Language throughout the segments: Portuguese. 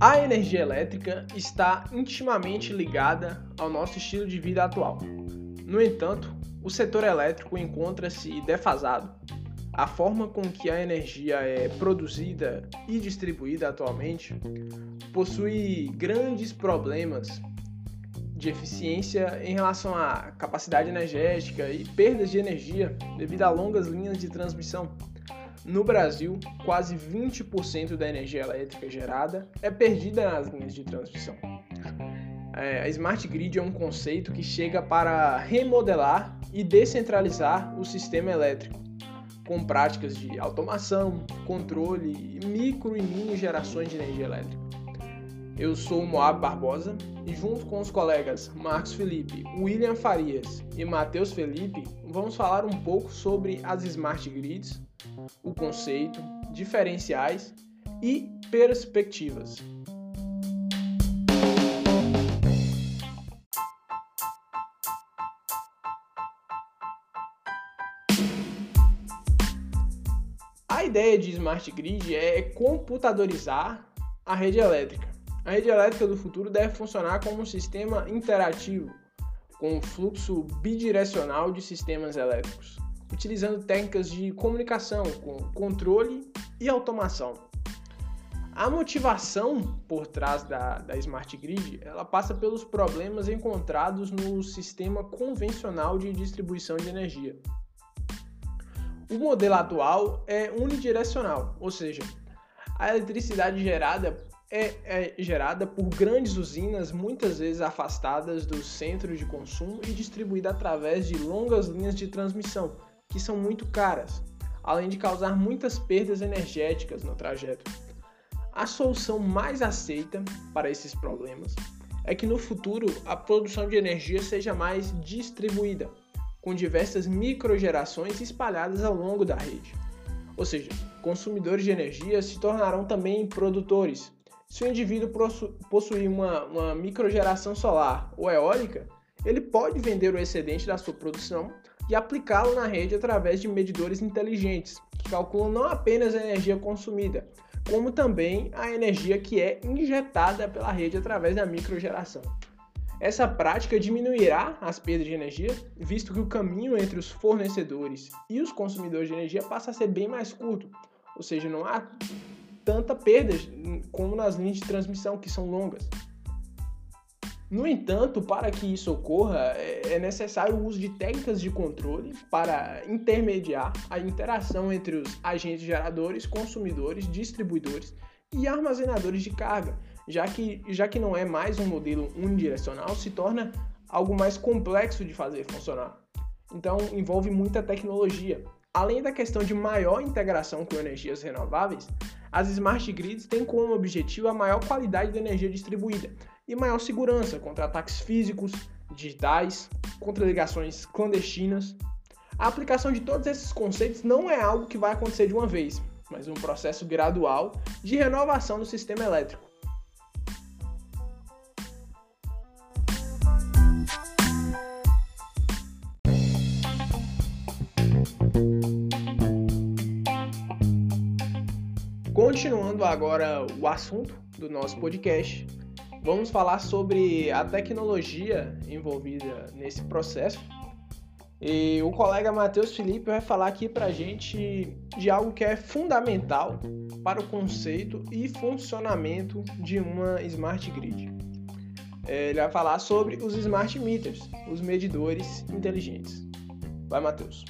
A energia elétrica está intimamente ligada ao nosso estilo de vida atual. No entanto, o setor elétrico encontra-se defasado. A forma com que a energia é produzida e distribuída atualmente possui grandes problemas de eficiência em relação à capacidade energética e perdas de energia devido a longas linhas de transmissão. No Brasil, quase 20% da energia elétrica gerada é perdida nas linhas de transmissão. É, a Smart Grid é um conceito que chega para remodelar e descentralizar o sistema elétrico, com práticas de automação, controle e micro e mini gerações de energia elétrica. Eu sou Moab Barbosa e junto com os colegas Marcos Felipe, William Farias e Matheus Felipe, vamos falar um pouco sobre as Smart Grids, o conceito, diferenciais e perspectivas. A ideia de Smart Grid é computadorizar a rede elétrica a rede elétrica do futuro deve funcionar como um sistema interativo, com fluxo bidirecional de sistemas elétricos, utilizando técnicas de comunicação com controle e automação. A motivação por trás da, da Smart Grid ela passa pelos problemas encontrados no sistema convencional de distribuição de energia. O modelo atual é unidirecional, ou seja, a eletricidade gerada é, é, gerada por grandes usinas, muitas vezes afastadas do centro de consumo e distribuída através de longas linhas de transmissão, que são muito caras, além de causar muitas perdas energéticas no trajeto. A solução mais aceita para esses problemas é que no futuro a produção de energia seja mais distribuída, com diversas microgerações espalhadas ao longo da rede. Ou seja, consumidores de energia se tornarão também produtores, se o indivíduo possuir uma, uma microgeração solar ou eólica, ele pode vender o excedente da sua produção e aplicá-lo na rede através de medidores inteligentes, que calculam não apenas a energia consumida, como também a energia que é injetada pela rede através da microgeração. Essa prática diminuirá as perdas de energia, visto que o caminho entre os fornecedores e os consumidores de energia passa a ser bem mais curto, ou seja, não há tanta perda como nas linhas de transmissão, que são longas. No entanto, para que isso ocorra, é, é necessário o uso de técnicas de controle para intermediar a interação entre os agentes geradores, consumidores, distribuidores e armazenadores de carga, já que, já que não é mais um modelo unidirecional, se torna algo mais complexo de fazer funcionar. Então, envolve muita tecnologia. Além da questão de maior integração com energias renováveis, as smart grids têm como objetivo a maior qualidade da energia distribuída e maior segurança contra ataques físicos, digitais, contra ligações clandestinas. A aplicação de todos esses conceitos não é algo que vai acontecer de uma vez, mas um processo gradual de renovação do sistema elétrico. Agora o assunto do nosso podcast, vamos falar sobre a tecnologia envolvida nesse processo. E o colega Matheus Felipe vai falar aqui para gente de algo que é fundamental para o conceito e funcionamento de uma smart grid. É, ele vai falar sobre os smart meters, os medidores inteligentes. Vai, Matheus.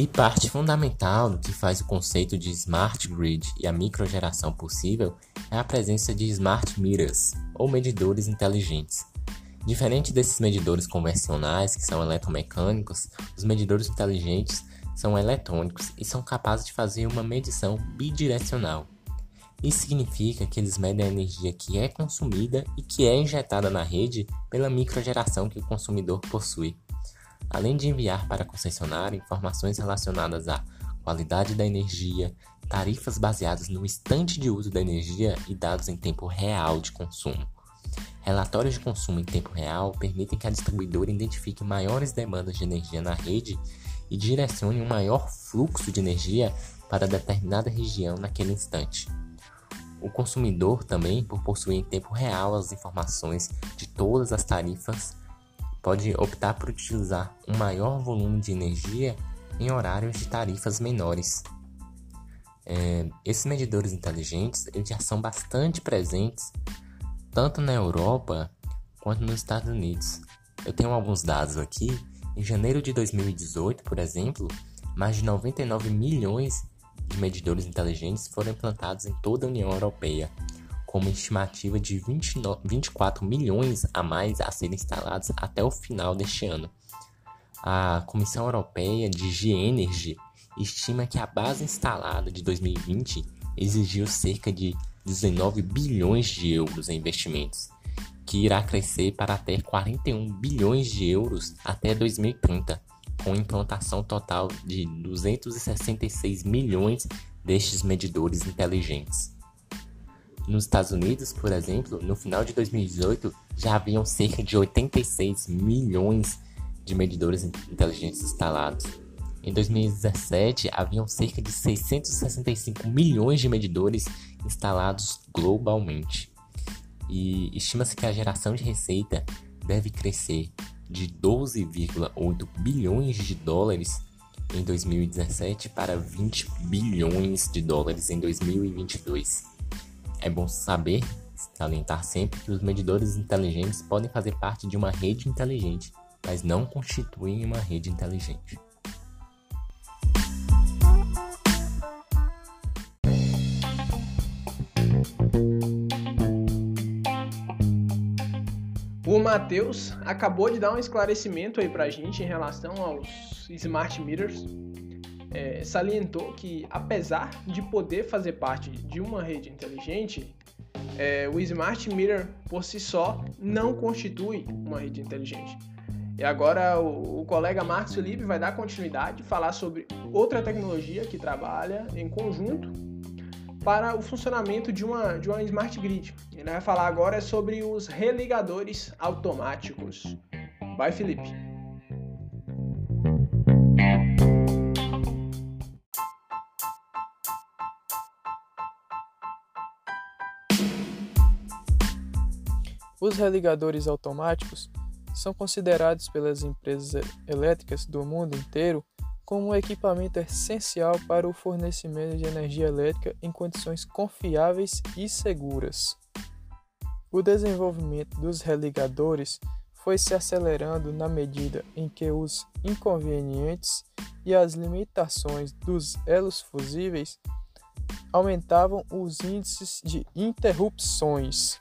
E parte fundamental do que faz o conceito de smart grid e a microgeração possível é a presença de smart meters, ou medidores inteligentes. Diferente desses medidores convencionais, que são eletromecânicos, os medidores inteligentes são eletrônicos e são capazes de fazer uma medição bidirecional. Isso significa que eles medem a energia que é consumida e que é injetada na rede pela microgeração que o consumidor possui além de enviar para a concessionária informações relacionadas à qualidade da energia, tarifas baseadas no instante de uso da energia e dados em tempo real de consumo. Relatórios de consumo em tempo real permitem que a distribuidora identifique maiores demandas de energia na rede e direcione um maior fluxo de energia para determinada região naquele instante. O consumidor também, por possuir em tempo real as informações de todas as tarifas, pode optar por utilizar um maior volume de energia em horários de tarifas menores. É, esses medidores inteligentes eles já são bastante presentes tanto na Europa quanto nos Estados Unidos. Eu tenho alguns dados aqui. Em janeiro de 2018, por exemplo, mais de 99 milhões de medidores inteligentes foram implantados em toda a União Europeia, com uma estimativa de 29, 24 milhões a mais a serem instalados até o final deste ano. A Comissão Europeia de G-Energy estima que a base instalada de 2020 exigiu cerca de 19 bilhões de euros em investimentos, que irá crescer para até 41 bilhões de euros até 2030, com implantação total de 266 milhões destes medidores inteligentes. Nos Estados Unidos, por exemplo, no final de 2018 já haviam cerca de 86 milhões de medidores inteligentes instalados. Em 2017, haviam cerca de 665 milhões de medidores instalados globalmente. E estima-se que a geração de receita deve crescer de 12,8 bilhões de dólares em 2017 para 20 bilhões de dólares em 2022. É bom saber, salientar sempre que os medidores inteligentes podem fazer parte de uma rede inteligente, mas não constituem uma rede inteligente. O Matheus acabou de dar um esclarecimento aí pra gente em relação aos smart meters. É, salientou que, apesar de poder fazer parte de uma rede inteligente, é, o smart meter por si só não constitui uma rede inteligente. E agora o, o colega Marcos Felipe vai dar continuidade, falar sobre outra tecnologia que trabalha em conjunto para o funcionamento de uma, de uma smart grid. Ele vai falar agora sobre os religadores automáticos. Vai, Felipe. Os religadores automáticos são considerados pelas empresas elétricas do mundo inteiro como um equipamento essencial para o fornecimento de energia elétrica em condições confiáveis e seguras. O desenvolvimento dos religadores foi se acelerando na medida em que os inconvenientes e as limitações dos elos fusíveis aumentavam os índices de interrupções.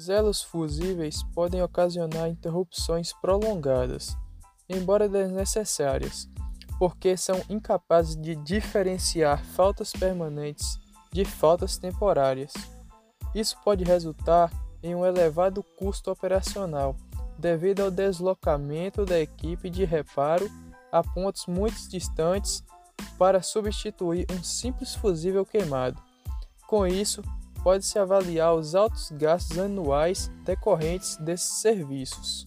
Os elos fusíveis podem ocasionar interrupções prolongadas, embora desnecessárias, porque são incapazes de diferenciar faltas permanentes de faltas temporárias. Isso pode resultar em um elevado custo operacional, devido ao deslocamento da equipe de reparo a pontos muito distantes para substituir um simples fusível queimado. Com isso, pode-se avaliar os altos gastos anuais decorrentes desses serviços.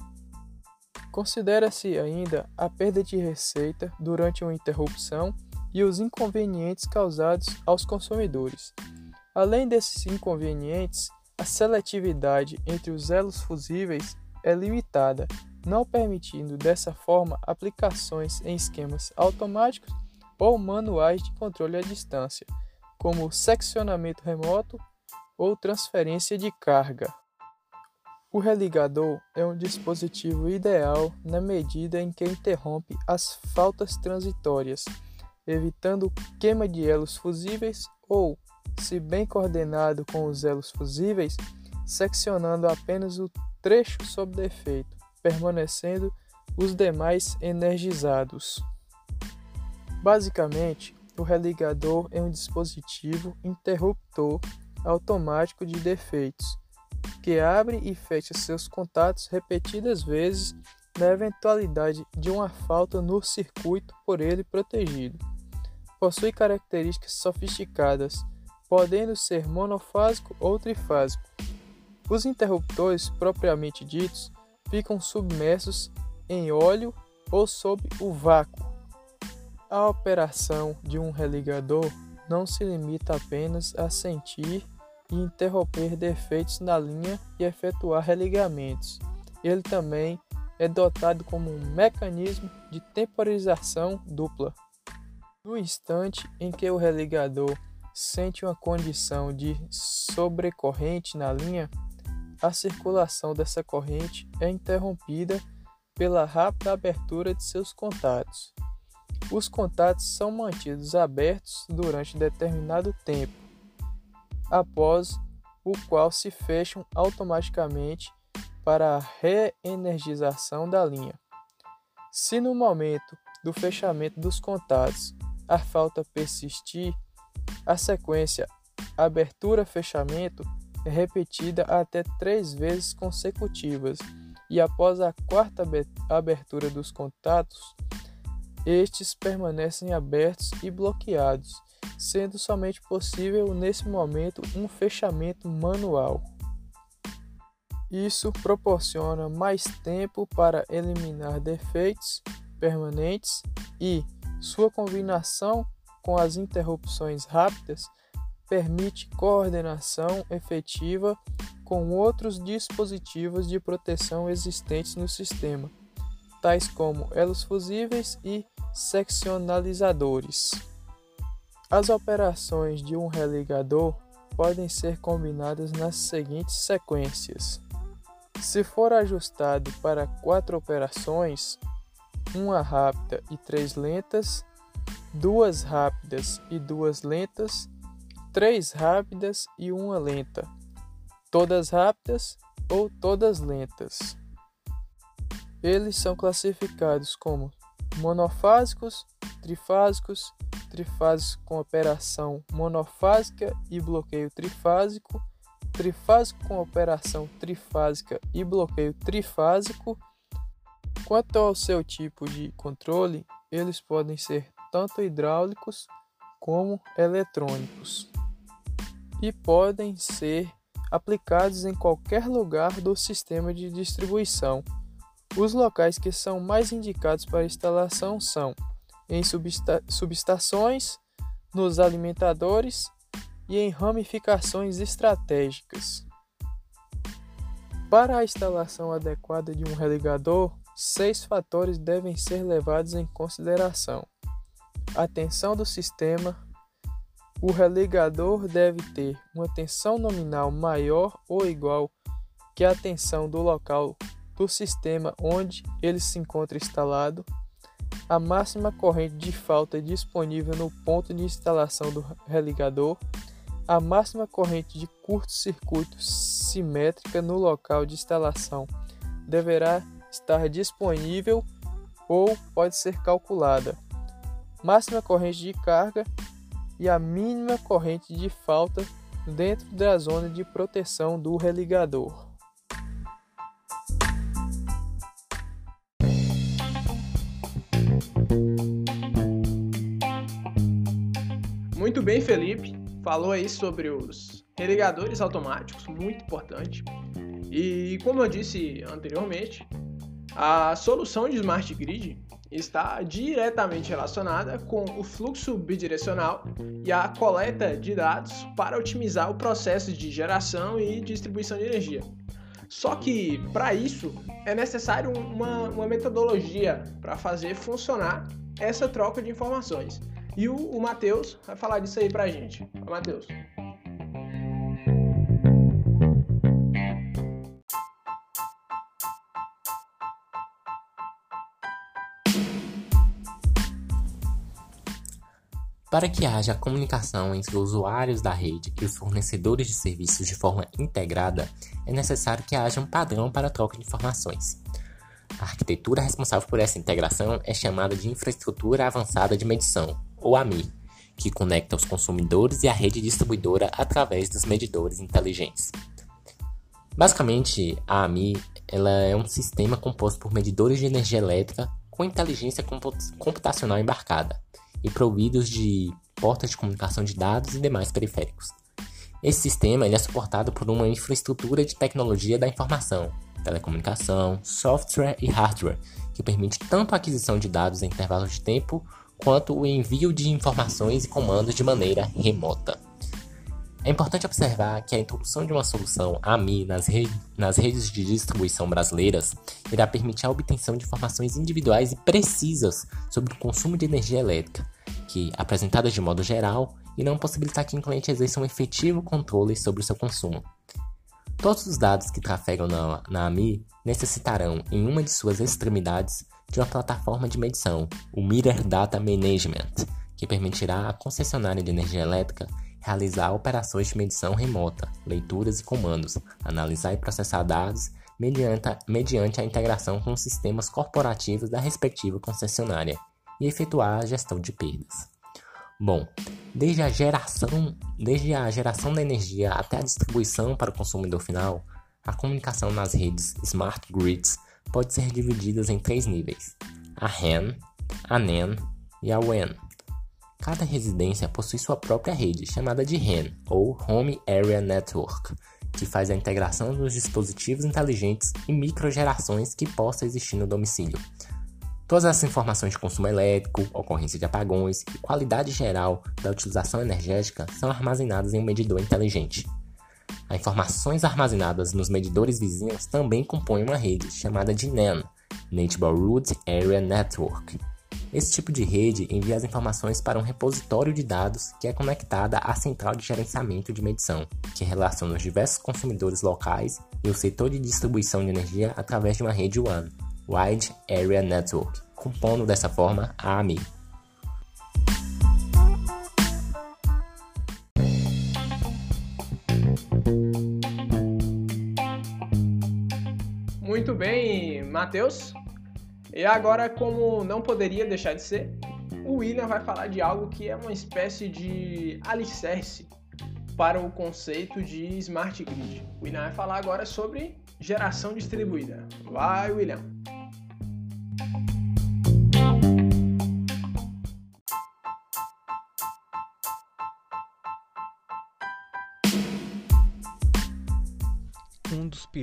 Considera-se ainda a perda de receita durante uma interrupção e os inconvenientes causados aos consumidores. Além desses inconvenientes, a seletividade entre os elos fusíveis é limitada, não permitindo dessa forma aplicações em esquemas automáticos ou manuais de controle à distância, como seccionamento remoto ou transferência de carga. O religador é um dispositivo ideal na medida em que interrompe as faltas transitórias, evitando queima de elos fusíveis ou, se bem coordenado com os elos fusíveis, seccionando apenas o trecho sob defeito, permanecendo os demais energizados. Basicamente, o religador é um dispositivo interruptor automático de defeitos que abre e fecha seus contatos repetidas vezes na eventualidade de uma falta no circuito por ele protegido. Possui características sofisticadas, podendo ser monofásico ou trifásico. Os interruptores propriamente ditos ficam submersos em óleo ou sob o vácuo. A operação de um religador não se limita apenas a sentir interromper defeitos na linha e efetuar religamentos. Ele também é dotado como um mecanismo de temporização dupla. No instante em que o religador sente uma condição de sobrecorrente na linha, a circulação dessa corrente é interrompida pela rápida abertura de seus contatos. Os contatos são mantidos abertos durante determinado tempo, após o qual se fecham automaticamente para a reenergização da linha. Se no momento do fechamento dos contatos a falta persistir, a sequência abertura-fechamento é repetida até três vezes consecutivas e após a quarta abertura dos contatos, estes permanecem abertos e bloqueados, sendo somente possível nesse momento um fechamento manual. Isso proporciona mais tempo para eliminar defeitos permanentes e sua combinação com as interrupções rápidas permite coordenação efetiva com outros dispositivos de proteção existentes no sistema, tais como elos fusíveis e seccionalizadores. As operações de um religador podem ser combinadas nas seguintes sequências. Se for ajustado para quatro operações, uma rápida e três lentas, duas rápidas e duas lentas, três rápidas e uma lenta, todas rápidas ou todas lentas. Eles são classificados como monofásicos, trifásicos, trifásicos com operação monofásica e bloqueio trifásico, trifásico com operação trifásica e bloqueio trifásico. Quanto ao seu tipo de controle, eles podem ser tanto hidráulicos como eletrônicos e podem ser aplicados em qualquer lugar do sistema de distribuição. Os locais que são mais indicados para instalação são em subestações, nos alimentadores e em ramificações estratégicas. Para a instalação adequada de um religador, seis fatores devem ser levados em consideração: a tensão do sistema. O religador deve ter uma tensão nominal maior ou igual que a tensão do local do sistema onde ele se encontra instalado a máxima corrente de falta disponível no ponto de instalação do religador, a máxima corrente de curto-circuito simétrica no local de instalação deverá estar disponível ou pode ser calculada, máxima corrente de carga e a mínima corrente de falta dentro da zona de proteção do religador. Muito bem, Felipe. Falou aí sobre os religadores automáticos, muito importante. E como eu disse anteriormente, a solução de Smart Grid está diretamente relacionada com o fluxo bidirecional e a coleta de dados para otimizar o processo de geração e distribuição de energia. Só que, para isso, é necessário uma, uma metodologia para fazer funcionar essa troca de informações. E o, o Matheus vai falar disso aí pra gente. Matheus. Para que haja comunicação entre os usuários da rede e os fornecedores de serviços de forma integrada, é necessário que haja um padrão para a troca de informações. A arquitetura responsável por essa integração é chamada de Infraestrutura Avançada de Medição, ou AMI, que conecta os consumidores e a rede distribuidora através dos medidores inteligentes. Basicamente, a AMI ela é um sistema composto por medidores de energia elétrica com inteligência computacional embarcada e providos de portas de comunicação de dados e demais periféricos. Esse sistema é suportado por uma infraestrutura de tecnologia da informação, telecomunicação, software e hardware, que permite tanto a aquisição de dados em intervalos de tempo quanto o envio de informações e comandos de maneira remota. É importante observar que a introdução de uma solução AMI nas, re nas redes de distribuição brasileiras irá permitir a obtenção de informações individuais e precisas sobre o consumo de energia elétrica, que, apresentadas de modo geral, irão possibilitar que o cliente exerça um efetivo controle sobre o seu consumo. Todos os dados que trafegam na, na AMI necessitarão, em uma de suas extremidades, de uma plataforma de medição, o Meter Data Management, que permitirá à concessionária de energia elétrica realizar operações de medição remota, leituras e comandos, analisar e processar dados mediante a, mediante a integração com os sistemas corporativos da respectiva concessionária e efetuar a gestão de perdas. Bom, desde a geração, desde a geração da energia até a distribuição para o consumidor final, a comunicação nas redes smart grids pode ser dividida em três níveis: a RAN, a NAN e a WAN. Cada residência possui sua própria rede, chamada de RAN, ou Home Area Network, que faz a integração dos dispositivos inteligentes e microgerações que possa existir no domicílio. Todas as informações de consumo elétrico, ocorrência de apagões e qualidade geral da utilização energética são armazenadas em um medidor inteligente. As informações armazenadas nos medidores vizinhos também compõem uma rede chamada de NAN, Neighborhood Area Network, esse tipo de rede envia as informações para um repositório de dados que é conectada à central de gerenciamento de medição, que relaciona os diversos consumidores locais e o setor de distribuição de energia através de uma rede WAN, Wide Area Network, compondo dessa forma a AMI. Matheus. E agora, como não poderia deixar de ser, o William vai falar de algo que é uma espécie de alicerce para o conceito de Smart Grid. O William vai falar agora sobre geração distribuída. Vai, William!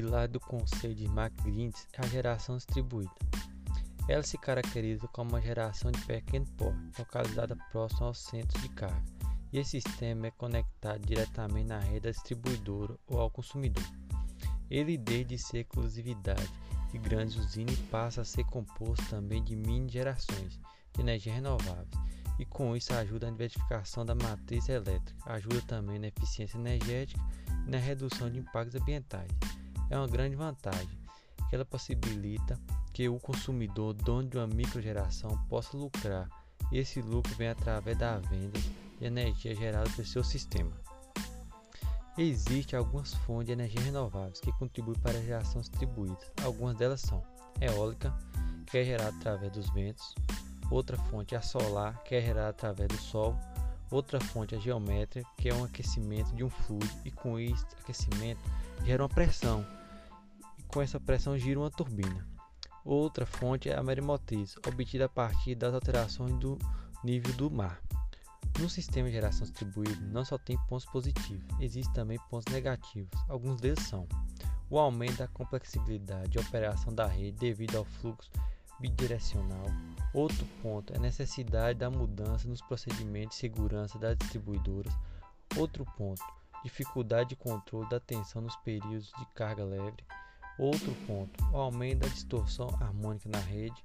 Pilares do conceito de Smart Grids é a geração distribuída. Ela se caracteriza como uma geração de pequeno porte, localizada próximo aos centros de carga, e esse sistema é conectado diretamente na rede da distribuidora ou ao consumidor. Ele deixa de ser exclusividade de grandes usinas passa a ser composto também de mini gerações de energia renováveis, e com isso ajuda na diversificação da matriz elétrica, ajuda também na eficiência energética e na redução de impactos ambientais. É uma grande vantagem que ela possibilita que o consumidor, dono de uma microgeração, possa lucrar, e esse lucro vem através da venda de energia gerada pelo seu sistema. Existem algumas fontes de energia renováveis que contribuem para a geração distribuída. Algumas delas são eólica, que é gerada através dos ventos, outra fonte é a solar, que é gerada através do sol, outra fonte é a geométrica, que é um aquecimento de um fluido, e com esse aquecimento gera uma pressão, com essa pressão gira uma turbina. Outra fonte é a maremotriz, obtida a partir das alterações do nível do mar. No sistema de geração distribuído não só tem pontos positivos, existem também pontos negativos. Alguns deles são o aumento da complexibilidade de operação da rede devido ao fluxo bidirecional. Outro ponto é a necessidade da mudança nos procedimentos de segurança das distribuidoras. Outro ponto, dificuldade de controle da tensão nos períodos de carga leve. Outro ponto, o aumento da distorção harmônica na rede.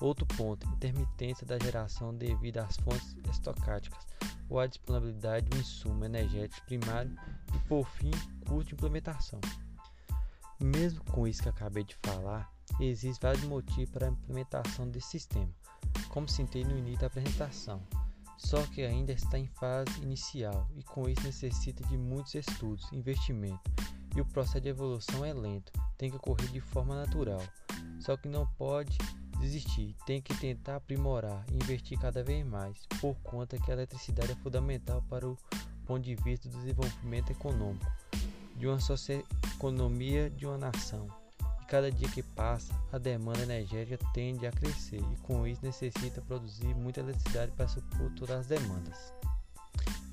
Outro ponto, intermitência da geração devido às fontes estocásticas ou à disponibilidade do insumo energético primário e, por fim, custo de implementação. Mesmo com isso que acabei de falar, existem vários motivos para a implementação desse sistema, como citei no início da apresentação, só que ainda está em fase inicial e com isso necessita de muitos estudos, investimento e o processo de evolução é lento, tem que ocorrer de forma natural. Só que não pode desistir, tem que tentar aprimorar e investir cada vez mais, por conta que a eletricidade é fundamental para o ponto de vista do desenvolvimento econômico de uma socioeconomia de uma nação. E cada dia que passa, a demanda energética tende a crescer e com isso necessita produzir muita eletricidade para todas as demandas.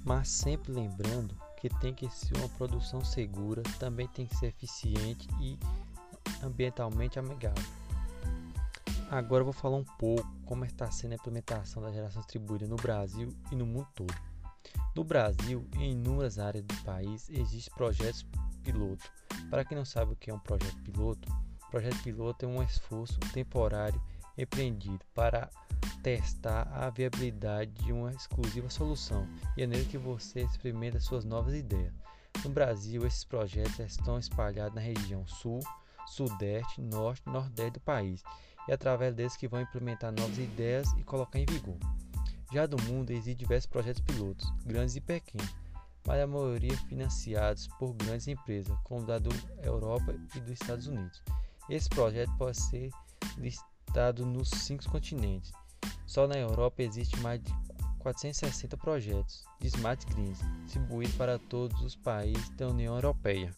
Mas sempre lembrando porque tem que ser uma produção segura, também tem que ser eficiente e ambientalmente amigável. Agora vou falar um pouco como está sendo a implementação da geração distribuída no Brasil e no mundo todo. No Brasil, em inúmeras áreas do país, existem projetos piloto. Para quem não sabe o que é um projeto piloto, projeto piloto é um esforço temporário empreendido para testar a viabilidade de uma exclusiva solução e é nele que você experimenta suas novas ideias. No Brasil, esses projetos estão espalhados na região sul, sudeste, norte e nordeste do país e é através deles que vão implementar novas ideias e colocar em vigor. Já do mundo existem diversos projetos pilotos, grandes e pequenos, mas a maioria financiados por grandes empresas, como da do Europa e dos Estados Unidos. Esse projeto pode ser listado nos cinco continentes. Só na Europa existe mais de 460 projetos de Smart Grids distribuídos para todos os países da União Europeia.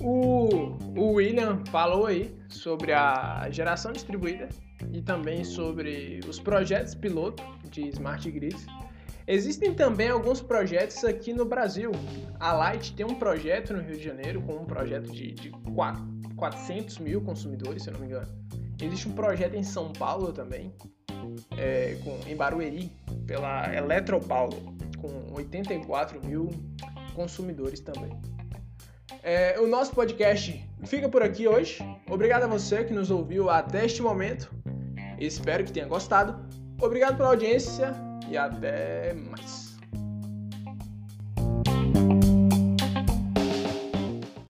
O, o William falou aí sobre a geração distribuída e também sobre os projetos piloto de Smart Grids. Existem também alguns projetos aqui no Brasil. A Light tem um projeto no Rio de Janeiro com um projeto de, de 400 mil consumidores, se eu não me engano. Existe um projeto em São Paulo também, é, com, em Barueri, pela Eletropaulo, com 84 mil consumidores também. É, o nosso podcast fica por aqui hoje. Obrigado a você que nos ouviu até este momento. Espero que tenha gostado. Obrigado pela audiência e até mais.